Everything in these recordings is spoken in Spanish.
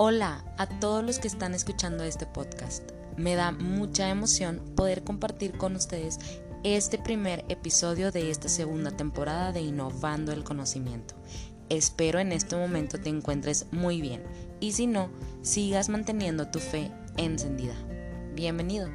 Hola a todos los que están escuchando este podcast. Me da mucha emoción poder compartir con ustedes este primer episodio de esta segunda temporada de Innovando el Conocimiento. Espero en este momento te encuentres muy bien y si no, sigas manteniendo tu fe encendida. Bienvenido.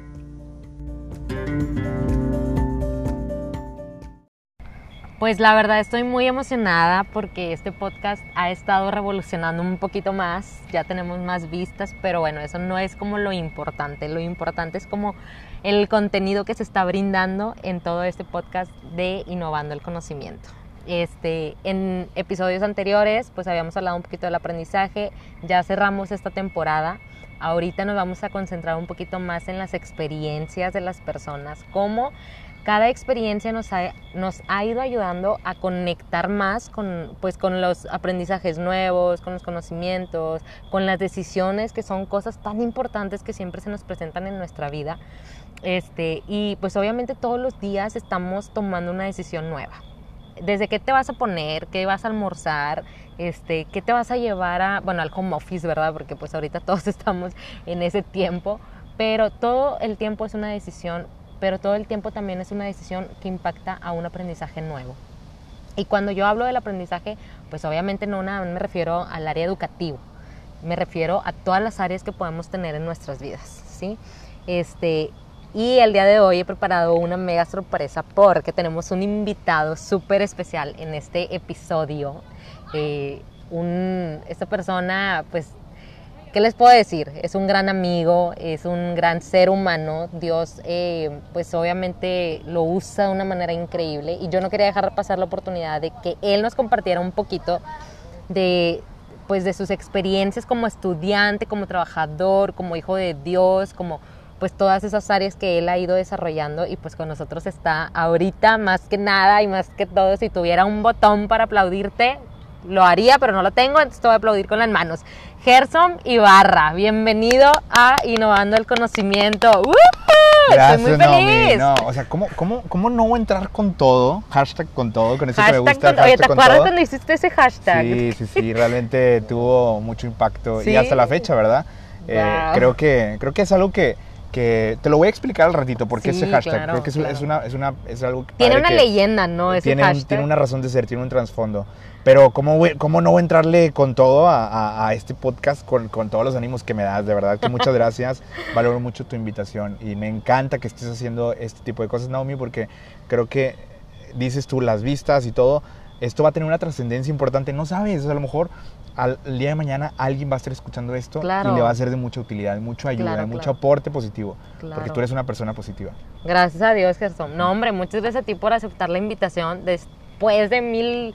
Pues la verdad estoy muy emocionada porque este podcast ha estado revolucionando un poquito más, ya tenemos más vistas, pero bueno, eso no es como lo importante, lo importante es como el contenido que se está brindando en todo este podcast de Innovando el Conocimiento. Este, en episodios anteriores pues habíamos hablado un poquito del aprendizaje, ya cerramos esta temporada, ahorita nos vamos a concentrar un poquito más en las experiencias de las personas, cómo cada experiencia nos ha, nos ha ido ayudando a conectar más con, pues, con los aprendizajes nuevos, con los conocimientos, con las decisiones, que son cosas tan importantes que siempre se nos presentan en nuestra vida. Este, y pues obviamente todos los días estamos tomando una decisión nueva. Desde qué te vas a poner, qué vas a almorzar, este, qué te vas a llevar a, bueno, al home office, ¿verdad? Porque pues ahorita todos estamos en ese tiempo, pero todo el tiempo es una decisión pero todo el tiempo también es una decisión que impacta a un aprendizaje nuevo. Y cuando yo hablo del aprendizaje, pues obviamente no nada me refiero al área educativo, me refiero a todas las áreas que podemos tener en nuestras vidas, ¿sí? Este, y el día de hoy he preparado una mega sorpresa porque tenemos un invitado súper especial en este episodio. Eh, un, esta persona, pues ¿Qué les puedo decir? Es un gran amigo, es un gran ser humano. Dios, eh, pues obviamente lo usa de una manera increíble y yo no quería dejar pasar la oportunidad de que él nos compartiera un poquito de, pues de sus experiencias como estudiante, como trabajador, como hijo de Dios, como pues todas esas áreas que él ha ido desarrollando y pues con nosotros está ahorita más que nada y más que todo si tuviera un botón para aplaudirte lo haría, pero no lo tengo, entonces te voy a aplaudir con las manos. Gerson Ibarra, bienvenido a Innovando el Conocimiento. Gracias, Estoy muy feliz. no, o sea, ¿cómo, cómo, ¿cómo no entrar con todo? Hashtag con todo, con eso que me gusta. oye, ¿te acuerdas cuando hiciste ese hashtag? Sí, sí, sí, realmente tuvo mucho impacto y hasta la fecha, ¿verdad? Eh, creo, que, creo que es algo que, que te lo voy a explicar al ratito porque ese hashtag creo que es, una, es, una, es algo tiene una leyenda no ese tiene, hashtag tiene una razón de ser tiene un trasfondo pero ¿cómo, cómo no entrarle con todo a, este podcast, con, con, todos los ánimos que me das? De verdad que muchas gracias. Valoro mucho tu invitación y me encanta que estés haciendo este tipo de cosas, Naomi, porque creo que dices tú las vistas y todo. Esto va a tener una trascendencia importante. No sabes, a lo mejor al día de mañana alguien va a estar escuchando esto y le va a ser de mucha utilidad, mucha ayuda, de mucho aporte positivo, porque tú eres una persona positiva. Gracias a Dios, Gerson. No, hombre, muchas gracias a ti por aceptar la invitación después de mil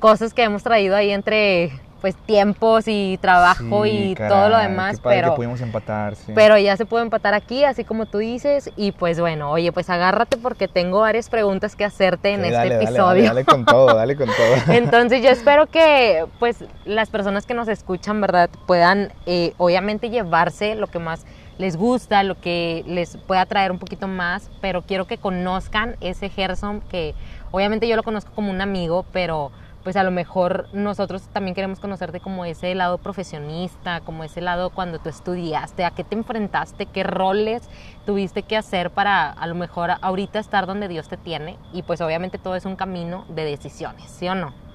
cosas que hemos traído ahí entre pues tiempos y trabajo y todo lo demás, pero pudimos empatar, Pero ya se puede empatar aquí, así como tú dices, y pues bueno, oye, pues agárrate porque tengo varias preguntas que hacerte en este episodio. Dale, con todo, dale con todo. Entonces yo espero que pues las personas que nos escuchan, ¿verdad? puedan eh, obviamente llevarse lo que más les gusta, lo que les pueda traer un poquito más, pero quiero que conozcan ese Gerson que obviamente yo lo conozco como un amigo, pero pues a lo mejor nosotros también queremos conocerte como ese lado profesionista, como ese lado cuando tú estudiaste, a qué te enfrentaste, qué roles tuviste que hacer para a lo mejor ahorita estar donde Dios te tiene y pues obviamente todo es un camino de decisiones, ¿sí o no?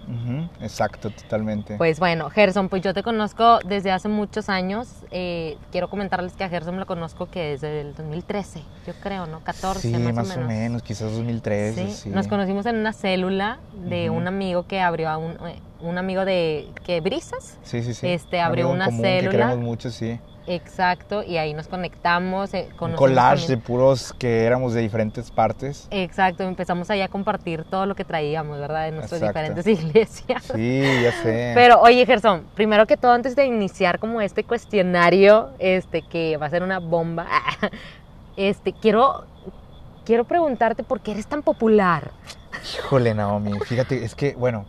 Exacto, totalmente. Pues bueno, Gerson, pues yo te conozco desde hace muchos años. Eh, quiero comentarles que a Gerson lo conozco que desde el 2013, yo creo, ¿no? 14 sí, más, o, menos. quizás 2013. Sí. Nos conocimos en una célula de un amigo que abrió a un, eh, un amigo de que Brisas. Sí, sí, sí. Este abrió una célula. Que queremos mucho, sí. Exacto, y ahí nos conectamos. Eh, Un collage de puros que éramos de diferentes partes. Exacto, empezamos ahí a compartir todo lo que traíamos, ¿verdad? De nuestras diferentes iglesias. Sí, ya sé. Pero oye, Gerson, primero que todo, antes de iniciar como este cuestionario, este que va a ser una bomba, este, quiero, quiero preguntarte por qué eres tan popular. Híjole, Naomi, fíjate, es que, bueno,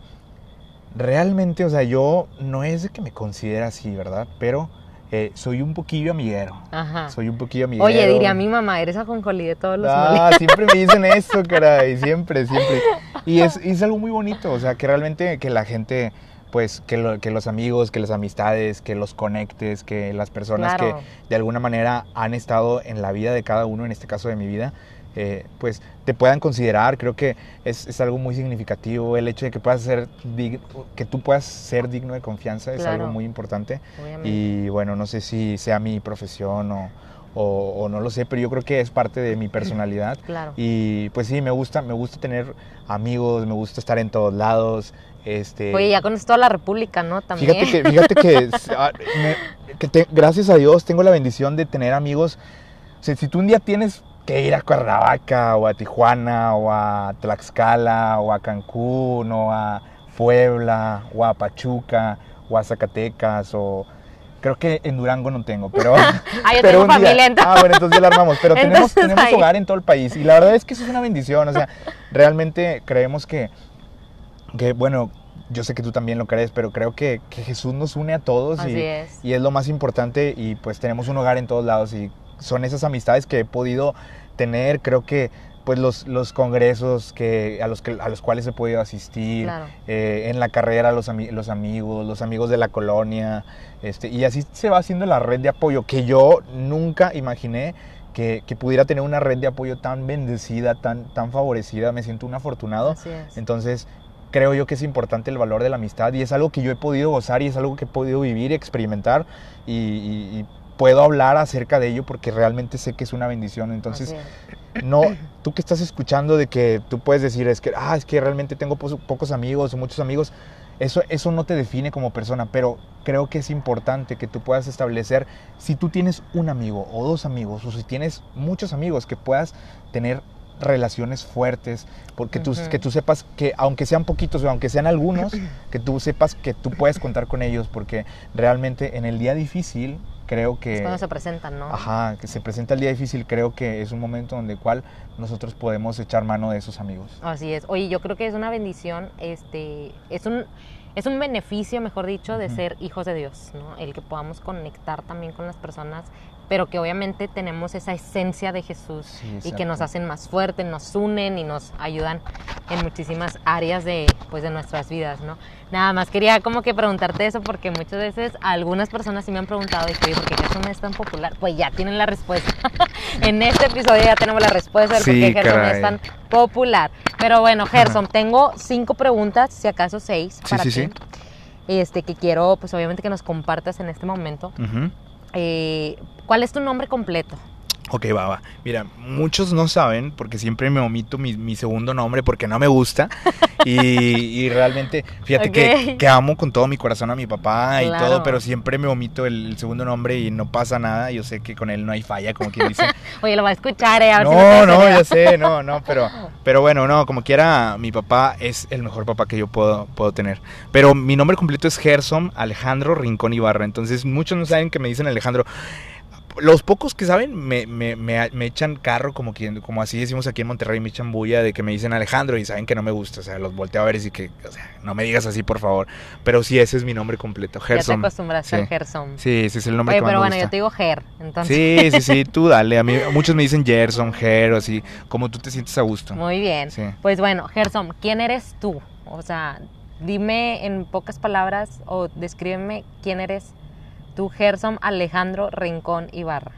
realmente, o sea, yo no es de que me considere así, ¿verdad? Pero eh, soy un poquillo amiguero. Ajá. Soy un poquillo amiguero. Oye, diría mi mamá, eres ajonjolí de todos los Ah, siempre me dicen eso, caray, siempre, siempre. Y es, es algo muy bonito, o sea, que realmente que la gente pues que, lo- que los amigos, que las amistades, que los conectes, que las personas Claro. que de alguna manera han estado en la vida de cada uno, en este caso de mi vida, eh, pues te puedan considerar. Creo que es, es algo muy significativo el hecho de que puedas ser que tú puedas ser digno de confianza es Claro. algo muy importante. Obviamente. Y bueno, no sé si sea mi profesión o, o- o no lo sé, pero yo creo que es parte de mi personalidad. Claro. Y pues sí, me gusta, me gusta tener amigos, me gusta estar en todos lados. Este, Oye, ya conoces toda la República, ¿no? También. Fíjate que, fíjate que, ah, me- que te- gracias a Dios tengo la bendición de tener amigos. O sea, si tú un día tienes que ir a Cuernavaca o a Tijuana o a Tlaxcala o a Cancún o a Puebla o a Pachuca o a Zacatecas o creo que en Durango no tengo, pero Ah, yo pero tengo un día- familia en Ah, bueno, entonces la armamos, pero tenemos, tenemos ahí. hogar en todo el país y la verdad es que eso es una bendición, o sea, realmente creemos que que bueno, yo sé que tú también lo crees, pero creo que, que Jesús nos une a todos Así y, es. y es lo más importante y pues tenemos un hogar en todos lados y son esas amistades que he podido tener, creo que pues los, los congresos que, a, los que, a los cuales he podido asistir, Claro. eh, en la carrera los, ami- los amigos, los amigos de la colonia, este, y así se va haciendo la red de apoyo que yo nunca imaginé que, que pudiera tener una red de apoyo tan bendecida, tan, tan favorecida, me siento un afortunado. Entonces, creo yo que es importante el valor de la amistad y es algo que yo he podido gozar y es algo que he podido vivir y experimentar y, y- y puedo hablar acerca de ello porque realmente sé que es una bendición. Entonces, no, tú que estás escuchando de que tú puedes decir, es que, ah, es que realmente tengo pos- pocos amigos o muchos amigos, eso, eso no te define como persona, pero creo que es importante que tú puedas establecer, si tú tienes un amigo o dos amigos, o si tienes muchos amigos, que puedas tener relaciones fuertes, porque tú, Ujú. que tú sepas que aunque sean poquitos o aunque sean algunos, que tú sepas que tú puedes contar con ellos, porque realmente en el día difícil creo que... Es cuando se presentan, ¿no? Ajá, que se presenta el día difícil, creo que es un momento donde cual nosotros podemos echar mano de esos amigos. Así es. Oye, yo creo que es una bendición, este, es un, es un beneficio, mejor dicho, de ser hijos de Dios, ¿no? El que podamos conectar también con las personas, pero que obviamente tenemos esa esencia de Jesús Sí, y que nos hacen más fuertes, nos unen y nos ayudan en muchísimas áreas de, pues, de nuestras vidas, ¿no? Nada más quería como que preguntarte eso porque muchas veces algunas personas sí me han preguntado, y ¿por qué Gerson es tan popular? Pues ya tienen la respuesta. en este episodio ya tenemos la respuesta del por Sí, qué Gerson caray. es tan popular. Pero bueno, Gerson, tengo cinco preguntas, si acaso seis, para sí, ti. sí. Este, que quiero, pues obviamente que nos compartas en este momento. Ujú. Eh, ¿Cuál es tu nombre completo? Ok, va, va. Mira, muchos no saben porque siempre me omito mi, mi segundo nombre porque no me gusta. Y, y realmente, fíjate que, que amo con todo mi corazón a mi papá y todo, pero siempre me omito el, el segundo nombre y no pasa nada. Yo sé que con él no hay falla, como quien dice. Oye, lo va a escuchar, eh, a si No, no, pelea. ya sé, no, no, pero, pero bueno, no, como quiera, mi papá es el mejor papá que yo puedo, puedo tener. Pero mi nombre completo es Gerson Alejandro Rincón Ibarra, entonces muchos no saben que me dicen Alejandro. Los pocos que saben me, me, me, me echan carro, como, quien, como así decimos aquí en Monterrey, me echan bulla de que me dicen Alejandro y saben que no me gusta, o sea, los volteo a ver y que, o sea, no me digas así, por favor. Pero sí, ese es mi nombre completo, Ya te Gerson. acostumbraste Sí. al Gerson. Sí, ese es el nombre Oye, que más pero me bueno, yo te digo Ger, entonces. Sí, sí, sí, tú dale. A mí, muchos me dicen Gerson, Ger, o así, como tú te sientes a gusto. Muy bien. Sí. Pues bueno, Gerson, ¿quién eres tú? O sea, dime en pocas palabras o descríbeme quién eres tú, Gerson Alejandro Rincón Ibarra.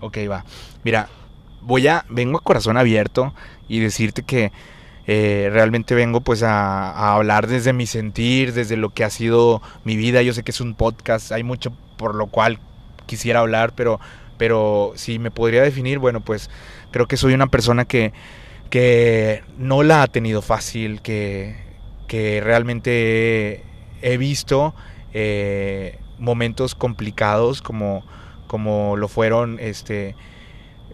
Ok, va. Mira, voy a, vengo a corazón abierto y decirte que eh, realmente vengo pues a, a hablar desde mi sentir, desde lo que ha sido mi vida. Yo sé que es un podcast, hay mucho por lo cual quisiera hablar, pero, pero si me podría definir, bueno, pues creo que soy una persona que, que no la ha tenido fácil, que, que realmente he, he visto eh, momentos complicados como, como lo fueron este,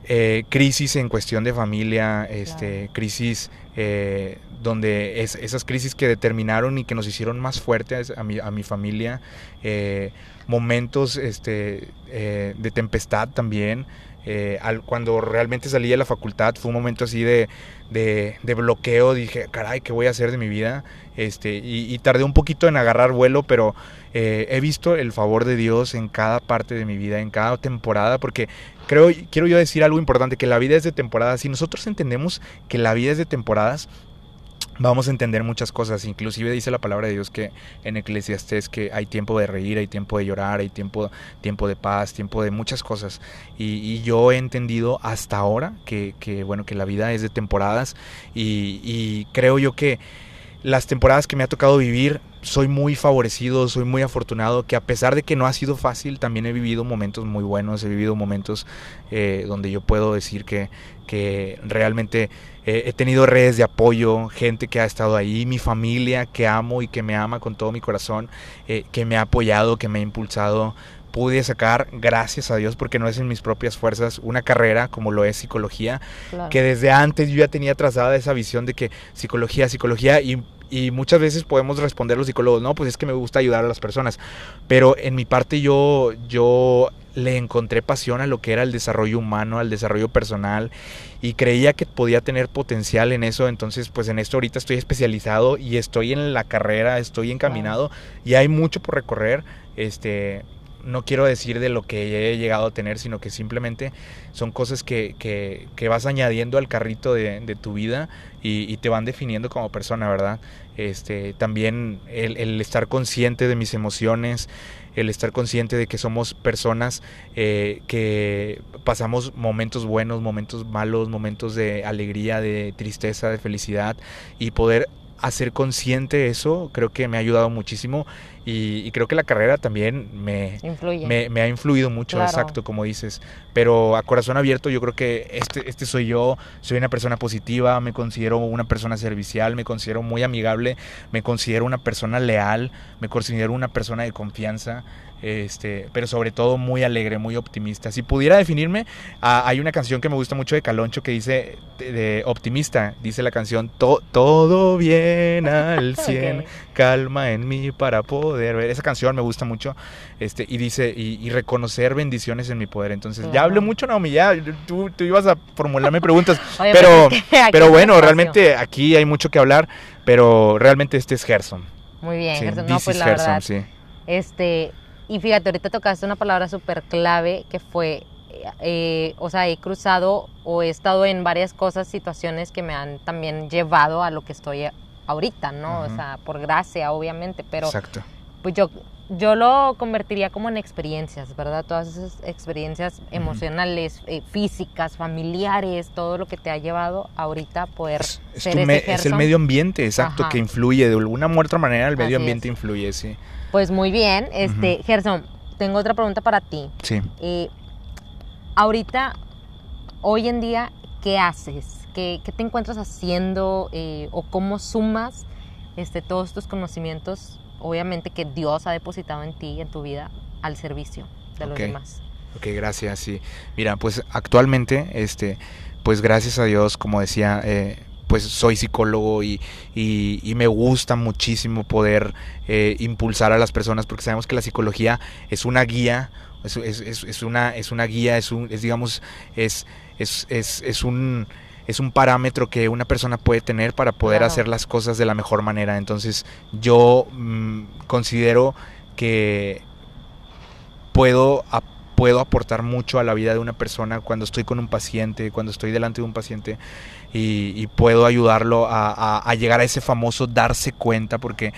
eh, crisis en cuestión de familia, este, crisis eh, donde es, esas crisis que determinaron y que nos hicieron más fuertes a mi, a mi familia, eh, momentos este, eh, de tempestad también. Eh, cuando realmente salí de la facultad fue un momento así de, de, bloqueo, dije, caray, ¿qué voy a hacer de mi vida? Este, y, y tardé un poquito en agarrar vuelo, pero eh, he visto el favor de Dios en cada parte de mi vida, en cada temporada, porque creo, quiero yo decir algo importante, que la vida es de temporadas. Si nosotros entendemos que la vida es de temporadas, vamos a entender muchas cosas. Inclusive dice la palabra de Dios que en Eclesiastés que hay tiempo de reír, hay tiempo de llorar, hay tiempo, tiempo de paz, tiempo de muchas cosas. Y, yo he entendido hasta ahora que, bueno, que la vida es de temporadas y, y creo yo que las temporadas que me ha tocado vivir, soy muy favorecido, soy muy afortunado, que a pesar de que no ha sido fácil, también he vivido momentos muy buenos, he vivido momentos eh, donde yo puedo decir que, que realmente eh, he tenido redes de apoyo, gente que ha estado ahí, mi familia que amo y que me ama con todo mi corazón, eh, que me ha apoyado, que me ha impulsado, pude sacar, gracias a Dios, porque no es en mis propias fuerzas, una carrera como lo es psicología, que desde antes yo ya tenía trazada esa visión de que psicología, psicología, y, y, muchas veces podemos responder los psicólogos, no, pues es que me gusta ayudar a las personas, pero en mi parte yo, yo le encontré pasión a lo que era el desarrollo humano, al desarrollo personal, y creía que podía tener potencial en eso, entonces pues en esto ahorita estoy especializado y estoy en la carrera, estoy encaminado, y hay mucho por recorrer, este no quiero decir de lo que he llegado a tener, sino que simplemente son cosas que, que, vas añadiendo al carrito de, tu vida y, te van definiendo como persona, ¿verdad? Este, también el, estar consciente de mis emociones, el estar consciente de que somos personas eh, que pasamos momentos buenos, momentos malos, momentos de alegría, de tristeza, de felicidad y poder hacer consciente eso creo que me ha ayudado muchísimo y, creo que la carrera también me, me, ha influido mucho, exacto, como dices. Pero a corazón abierto yo creo que este, este soy yo, soy una persona positiva, me considero una persona servicial, me considero muy amigable, me considero una persona leal, me considero una persona de confianza este, pero sobre todo muy alegre, muy optimista. Si pudiera definirme, ah, hay una canción que me gusta mucho de Caloncho que dice de, optimista, dice la canción todo bien al 100, calma en mí para poder ver. Esa canción me gusta mucho este, y dice y, reconocer bendiciones en mi poder. Entonces, ya hablé mucho, Naomi, ya tú, tú ibas a formularme preguntas, pero, pero bueno, realmente aquí hay mucho que hablar, pero realmente este es Gerson. Muy bien, Gerson, no, pues la verdad, sí. este, y fíjate, ahorita tocaste una palabra súper clave que fue, eh, o sea, he cruzado o he estado en varias cosas, situaciones que me han también llevado a lo que estoy ahorita, ¿no? O sea, por gracia, obviamente, pero... Exacto. Pues yo, yo lo convertiría como en experiencias, ¿verdad? Todas esas experiencias emocionales, eh, físicas, familiares, todo lo que te ha llevado ahorita a poder es, ser es el medio ambiente, exacto, que influye, de alguna u otra manera el medio ambiente influye, sí. Pues muy bien, este, Gerson, tengo otra pregunta para ti. Sí. Eh, ahorita, hoy en día, ¿qué haces? ¿Qué, te encuentras haciendo eh, o cómo sumas este, todos tus conocimientos, obviamente que Dios ha depositado en ti, en tu vida, al servicio de los demás? Ok, gracias, sí. Mira, pues actualmente, este, pues gracias a Dios, como decía, eh, pues soy psicólogo y, me gusta muchísimo poder eh, impulsar a las personas porque sabemos que la psicología es una guía, es, una, es una guía, es un, es digamos, es, es, un es un parámetro que una persona puede tener para poder hacer las cosas de la mejor manera. Entonces yo mm, considero que puedo puedo aportar mucho a la vida de una persona cuando estoy con un paciente, cuando estoy delante de un paciente y, puedo ayudarlo a, llegar a ese famoso darse cuenta, porque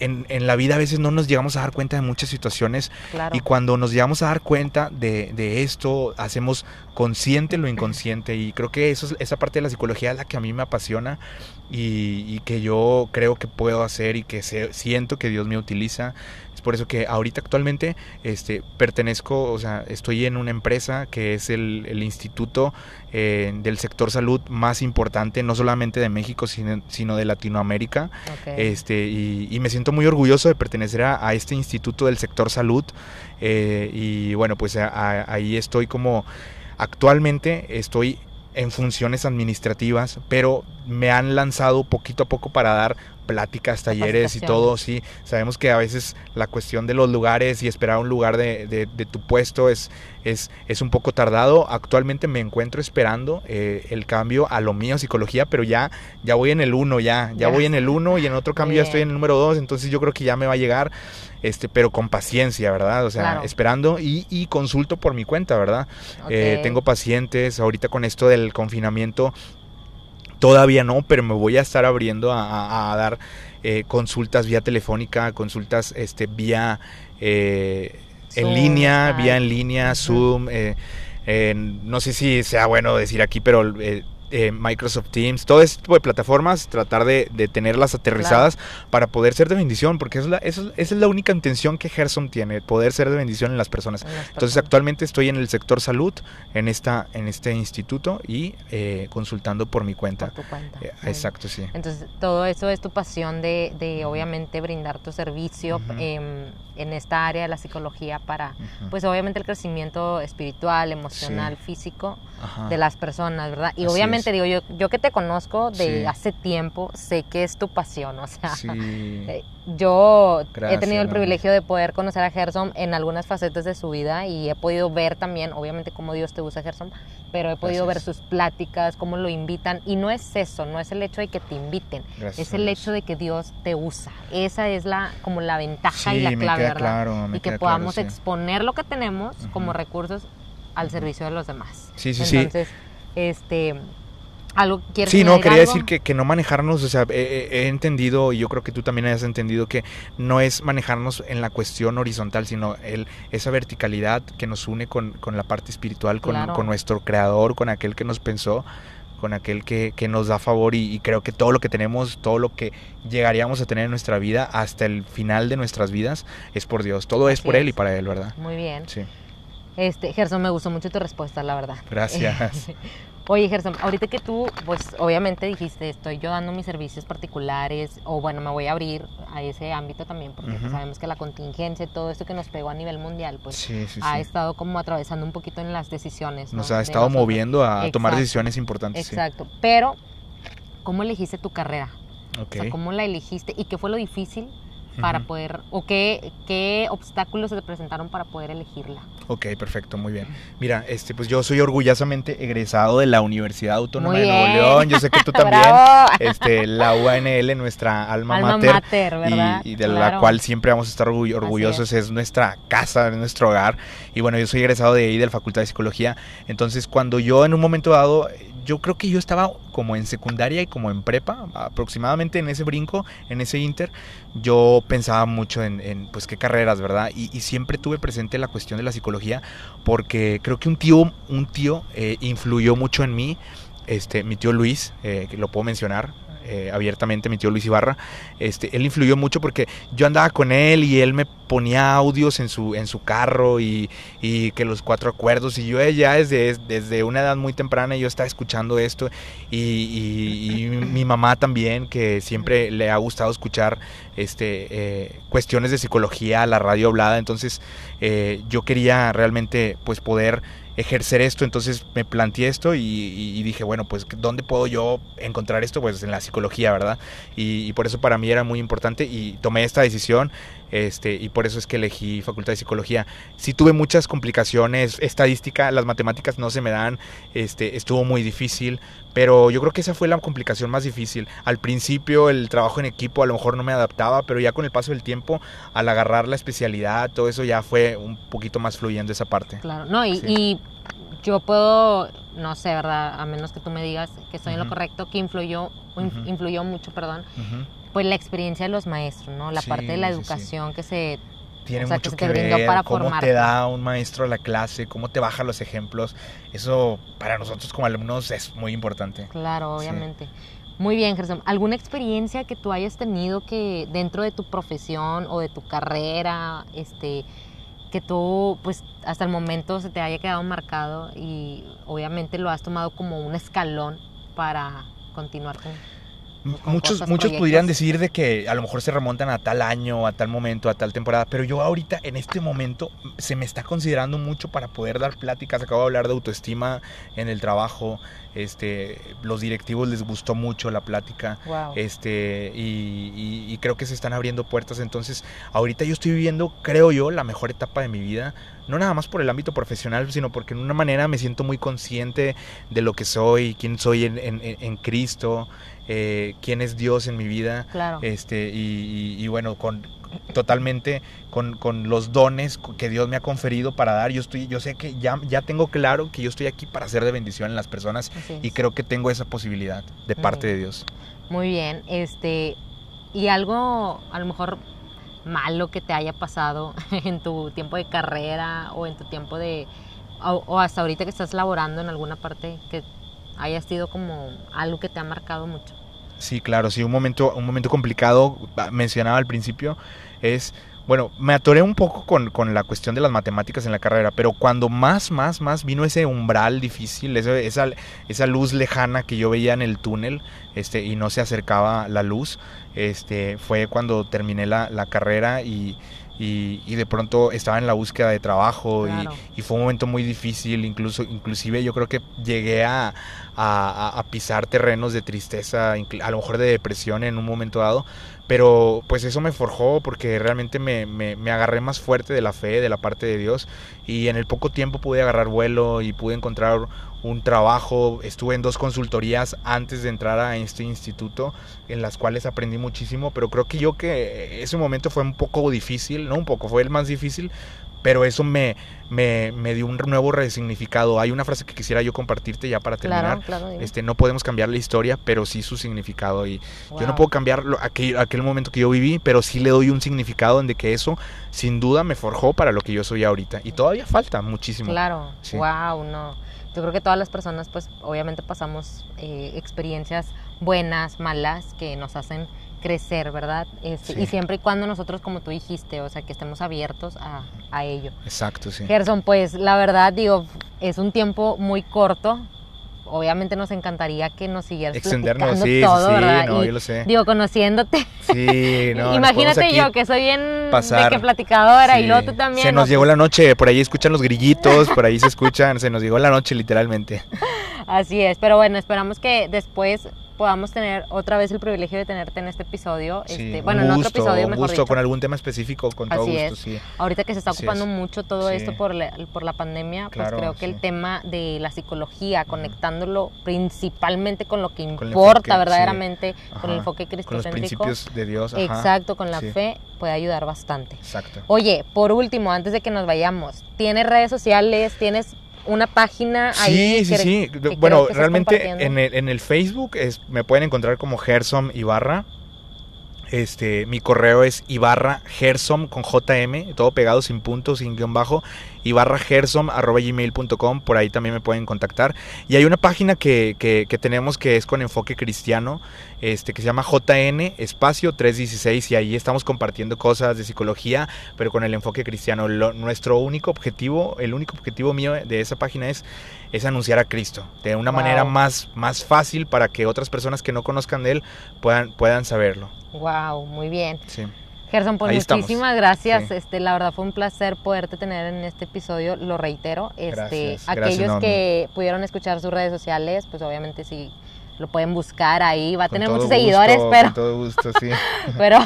en, la vida a veces no nos llegamos a dar cuenta de muchas situaciones y cuando nos llegamos a dar cuenta de, esto, hacemos consciente lo inconsciente y creo que eso, esa parte de la psicología es la que a mí me apasiona y, que yo creo que puedo hacer y que siento que Dios me utiliza por eso que ahorita actualmente este, pertenezco, o sea, estoy en una empresa que es el, instituto eh, del sector salud más importante, no solamente de México, sino, de Latinoamérica. Este, y, me siento muy orgulloso de pertenecer a, este instituto del sector salud. Eh, y bueno, pues ahí estoy como actualmente estoy en funciones administrativas, pero me han lanzado poquito a poco para dar pláticas, talleres y todo, sí. Sabemos que a veces la cuestión de los lugares y esperar un lugar de, de, tu puesto es, es, es, un poco tardado. Actualmente me encuentro esperando eh, el cambio a lo mío, psicología, pero ya, ya voy en el uno, ya, ya, voy en el uno y en otro cambio ya estoy en el número dos, entonces yo creo que ya me va a llegar, este, pero con paciencia, ¿verdad? O sea, esperando y, y, consulto por mi cuenta, ¿verdad? Eh, tengo pacientes, ahorita con esto del confinamiento Todavía no, pero me voy a estar abriendo a, dar eh, consultas vía telefónica, consultas este, vía en línea, vía en línea, Zoom. no sé si sea bueno decir aquí, pero eh, Microsoft Teams, todo este tipo de plataformas, tratar de, tenerlas aterrizadas para poder ser de bendición, porque es la, esa, es la única intención que Gerson tiene, poder ser de bendición en las personas. Entonces actualmente estoy en el sector salud, en, esta, en este instituto y eh, consultando por mi cuenta. Por tu cuenta. Eh, exacto, sí. Entonces todo eso es tu pasión de, de obviamente brindar tu servicio em, en esta área de la psicología para, pues obviamente el crecimiento espiritual, emocional, físico de las personas, ¿verdad? Y obviamente te digo, yo, yo que te conozco de hace tiempo, sé que es tu pasión, o sea, eh, yo he tenido el privilegio de poder conocer a Gerson en algunas facetas de su vida y he podido ver también, obviamente, cómo Dios te usa, Gerson, pero he podido ver sus pláticas, cómo lo invitan, y no es eso, no es el hecho de que te inviten, es el hecho de que Dios te usa. Esa es la como la ventaja y la clave, ¿verdad? Claro, y que podamos exponer lo que tenemos como recursos al servicio de los demás. Sí, sí, Entonces, este algo Sí, no, quería decir que, que, no manejarnos, o sea, he, entendido, y yo creo que tú también hayas entendido que no es manejarnos en la cuestión horizontal, sino el, esa verticalidad que nos une con, la parte espiritual, con, nuestro creador, con aquel que nos pensó, con aquel que, nos da favor y, creo que todo lo que tenemos, todo lo que llegaríamos a tener en nuestra vida hasta el final de nuestras vidas es por Dios. Todo es por Él y para Él, ¿verdad? Muy bien. Sí. Este, Gerson, me gustó mucho tu respuesta, la verdad. Gracias. Oye, Gerson, ahorita que tú, pues obviamente dijiste, estoy yo dando mis servicios particulares, o bueno, me voy a abrir a ese ámbito también, porque sabemos que la contingencia y todo esto que nos pegó a nivel mundial, pues ha estado como atravesando un poquito en las decisiones. Nos ha estado moviendo a tomar decisiones importantes. Exacto, pero ¿cómo elegiste tu carrera? O sea, ¿cómo la elegiste y qué fue lo difícil para poder, o qué, qué obstáculos se te presentaron para poder elegirla. Ok, perfecto, muy bien. Mira, este, pues yo soy orgullosamente egresado de la Universidad Autónoma de Nuevo León. Yo sé que tú también, este, la UNL, nuestra alma, alma mater, ¿verdad? Y, de la cual siempre vamos a estar orgullosos, es. nuestra casa, es nuestro hogar. Y bueno, yo soy egresado de ahí, de la Facultad de Psicología. Entonces, cuando yo en un momento dado yo creo que yo estaba como en secundaria y como en prepa, aproximadamente en ese brinco, en ese inter, yo pensaba mucho en, pues qué carreras, ¿verdad? Y, siempre tuve presente la cuestión de la psicología porque creo que un tío, un tío eh, influyó mucho en mí, este, mi tío Luis, eh, que lo puedo mencionar, eh, abiertamente, mi tío Luis Ibarra, este, él influyó mucho porque yo andaba con él y él me ponía audios en su, en su carro y, que los cuatro acuerdos y yo ya desde, desde una edad muy temprana yo estaba escuchando esto y, mi mamá también que siempre le ha gustado escuchar este, eh, cuestiones de psicología, la radio hablada, entonces eh, yo quería realmente pues poder ejercer esto, entonces me planteé esto y, dije, bueno, pues ¿dónde puedo yo encontrar esto? Pues en la psicología, ¿verdad? Y, por eso para mí era muy importante y tomé esta decisión este, y por eso es que elegí Facultad de Psicología. Sí tuve muchas complicaciones, estadística, las matemáticas no se me dan, este, estuvo muy difícil, pero yo creo que esa fue la complicación más difícil. Al principio el trabajo en equipo a lo mejor no me adaptaba, pero ya con el paso del tiempo, al agarrar la especialidad, todo eso ya fue un poquito más fluyendo esa parte. Claro, no, y, yo puedo, no sé, ¿verdad? A menos que tú me digas que estoy en lo correcto, que influyó, influyó mucho, perdón, pues la experiencia de los maestros, ¿no? La parte de la educación que se tiene mucho que, ver para cómo te da un maestro la clase, cómo te baja los ejemplos. Eso para nosotros como alumnos es muy importante. Claro, obviamente. Muy bien, Gerson. ¿Alguna experiencia que tú hayas tenido que dentro de tu profesión o de tu carrera, este, que tú, pues, hasta el momento se te haya quedado marcado y obviamente lo has tomado como un escalón para continuar con Muchos, muchos pudieran decir de que a lo mejor se remontan a tal año, a tal momento, a tal temporada, pero yo ahorita en este momento se me está considerando mucho para poder dar pláticas. Acabo de hablar de autoestima en el trabajo. Este, los directivos les gustó mucho la plática. Este, y, creo que se están abriendo puertas. Entonces, ahorita yo estoy viviendo, creo yo, la mejor etapa de mi vida. No nada más por el ámbito profesional, sino porque en una manera me siento muy consciente de lo que soy, quién soy en, en, en Cristo. Eh, quién es Dios en mi vida. Este, y, bueno, con, totalmente con, con, los dones que Dios me ha conferido para dar. Yo, estoy, yo sé que ya, ya tengo claro que yo estoy aquí para ser de bendición en las personas y creo que tengo esa posibilidad de parte de Dios. Muy bien, este, y algo a lo mejor malo que te haya pasado en tu tiempo de carrera o en tu tiempo de, o, hasta ahorita que estás laborando en alguna parte que haya sido como algo que te ha marcado mucho. Sí, claro, sí, un momento, un momento complicado, ah, mencionaba al principio, es, bueno, me atoré un poco con, con, la cuestión de las matemáticas en la carrera, pero cuando más, más, más vino ese umbral difícil, esa, esa, esa luz lejana que yo veía en el túnel este, y no se acercaba la luz, este, fue cuando terminé la, la carrera y, y, de pronto estaba en la búsqueda de trabajo y, fue un momento muy difícil, incluso, inclusive yo creo que llegué a, a, pisar terrenos de tristeza, a lo mejor de depresión en un momento dado, pero pues eso me forjó porque realmente me, me, agarré más fuerte de la fe, de la parte de Dios y en el poco tiempo pude agarrar vuelo y pude encontrar un trabajo, estuve en dos consultorías antes de entrar a este instituto, en las cuales aprendí muchísimo, pero creo que yo que ese momento fue un poco difícil, no un poco, fue el más difícil, pero eso me, me, me, dio un nuevo resignificado. Hay una frase que quisiera yo compartirte ya para terminar. este, no podemos cambiar la historia, pero sí su significado. Y yo no puedo cambiar aquel, aquel momento que yo viví, pero sí le doy un significado en de que eso sin duda me forjó para lo que yo soy ahorita. Y todavía falta muchísimo. Claro, wow, no yo creo que todas las personas pues obviamente pasamos eh, experiencias buenas, malas, que nos hacen crecer, ¿verdad? Este, y siempre y cuando nosotros, como tú dijiste, o sea, que estemos abiertos a, a ello. Exacto, sí. Gerson, pues la verdad, digo, es un tiempo muy corto, obviamente nos encantaría que nos siguieras extendernos sí, todo, sí, ¿verdad? No, yo lo sé. Digo, conociéndote. Sí, no. Imagínate yo que soy en de que platicadora y luego tú también. Se nos llegó la noche, por ahí escuchan los grillitos, por ahí se escuchan, se nos llegó la noche literalmente. Así es, pero bueno, esperamos que después podamos tener otra vez el privilegio de tenerte en este episodio. este, bueno, en otro episodio, mejor gusto, con algún tema específico, con todo gusto, sí. Ahorita que se está ocupando mucho todo esto por la, por la pandemia, pues creo que el tema de la psicología, conectándolo principalmente con lo que importa verdaderamente, con el enfoque cristocéntrico. Con los principios de Dios. Exacto, con la fe, puede ayudar bastante. Exacto. Oye, por último, antes de que nos vayamos, ¿tienes redes sociales? ¿Tienes una página ahí. Sí, sí, sí. bueno, realmente en el, en el Facebook es, me pueden encontrar como Gersom Ibarra. Este, mi correo es ibarra gersom con jm, todo pegado sin puntos, sin guion bajo, ibarragersom.gmail.com, por ahí también me pueden contactar. Y hay una página que, que, tenemos que es con enfoque cristiano, este, que se llama JN Espacio 316 y ahí estamos compartiendo cosas de psicología, pero con el enfoque cristiano. nuestro único objetivo, el único objetivo mío de esa página es, es anunciar a Cristo de una manera más, más fácil para que otras personas que no conozcan de Él puedan, puedan saberlo. Wow, muy bien. Sí. Gerson, pues muchísimas gracias. Este, la verdad fue un placer poderte tener en este episodio, lo reitero. Este, aquellos que pudieron escuchar sus redes sociales, pues obviamente sí lo pueden buscar ahí, va a tener muchos seguidores, pero con todo gusto, sí. pero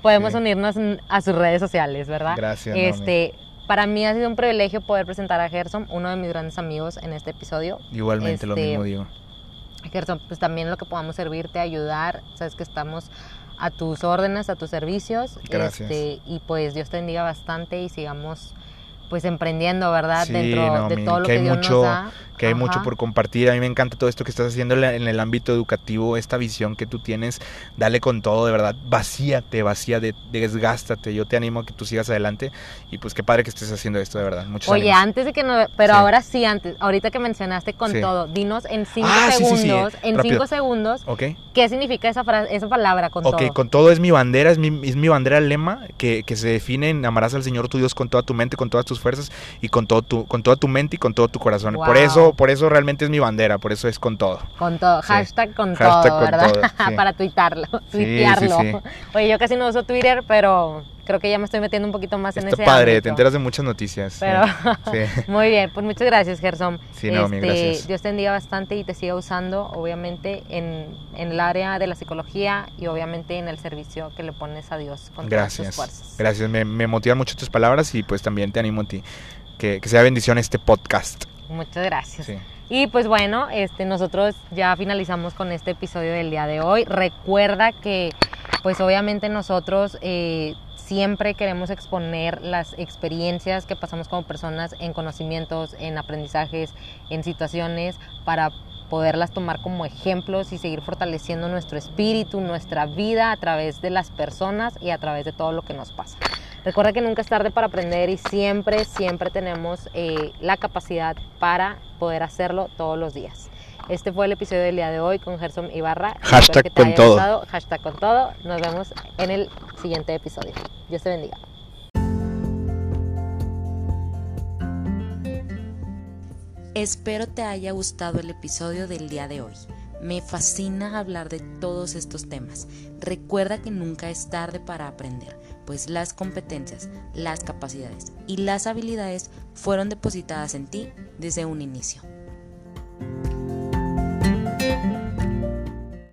podemos unirnos a sus redes sociales, ¿verdad? Gracias. Este, para mí ha sido un privilegio poder presentar a Gerson, uno de mis grandes amigos en este episodio. Igualmente lo mismo digo. Gerson, pues también lo que podamos servirte, ayudar, sabes que estamos a tus órdenes, a tus servicios. Gracias. Este, y pues Dios te bendiga bastante y sigamos pues emprendiendo, ¿verdad? Dentro de todo lo que, Dios mucho, nos da que hay mucho por compartir. A mí me encanta todo esto que estás haciendo en el ámbito educativo, esta visión que tú tienes. Dale con todo, de verdad. Vacíate, vacíate, desgástate. Yo te animo a que tú sigas adelante. Y pues qué padre que estés haciendo esto, de verdad. Muchos Oye, antes de que no. Pero ahora sí, antes. Ahorita que mencionaste con todo, dinos en cinco ah, segundos. en cinco segundos. ¿Qué significa esa, frase, esa palabra con todo? Ok, con todo es mi bandera, es mi, es mi bandera lema que, que se define en amarás al Señor tu Dios con toda tu mente, con todas tus fuerzas y con, todo tu, con toda tu mente y con todo tu corazón. Por eso por eso realmente es mi bandera, por eso es con todo. Con todo, hashtag con todo, ¿verdad? Para tuitarlo, tuitearlo. Oye, yo casi no uso Twitter, pero creo que ya me estoy metiendo un poquito más en ese padre, te enteras de muchas noticias. Pero, muy bien, pues muchas gracias, Gerson. Sí, no, este, gracias. Dios te bendiga bastante y te siga usando, obviamente, en, en, el área de la psicología y obviamente en el servicio que le pones a Dios con gracias. todas tus fuerzas. Gracias, me, me motivan mucho tus palabras y pues también te animo a ti. Que, que sea bendición este podcast. Muchas gracias. Y pues bueno, este, nosotros ya finalizamos con este episodio del día de hoy. Recuerda que pues obviamente nosotros eh, siempre queremos exponer las experiencias que pasamos como personas en conocimientos, en aprendizajes, en situaciones para poderlas tomar como ejemplos y seguir fortaleciendo nuestro espíritu, nuestra vida a través de las personas y a través de todo lo que nos pasa. Recuerda que nunca es tarde para aprender y siempre, siempre tenemos eh, la capacidad para poder hacerlo todos los días. Este fue el episodio del día de hoy con Gerson Ibarra. Hashtag con todo. Hashtag con todo. Nos vemos en el siguiente episodio. Dios te bendiga. Espero te haya gustado el episodio del día de hoy. Me fascina hablar de todos estos temas. Recuerda que nunca es tarde para aprender, pues las competencias, las capacidades y las habilidades fueron depositadas en ti desde un inicio.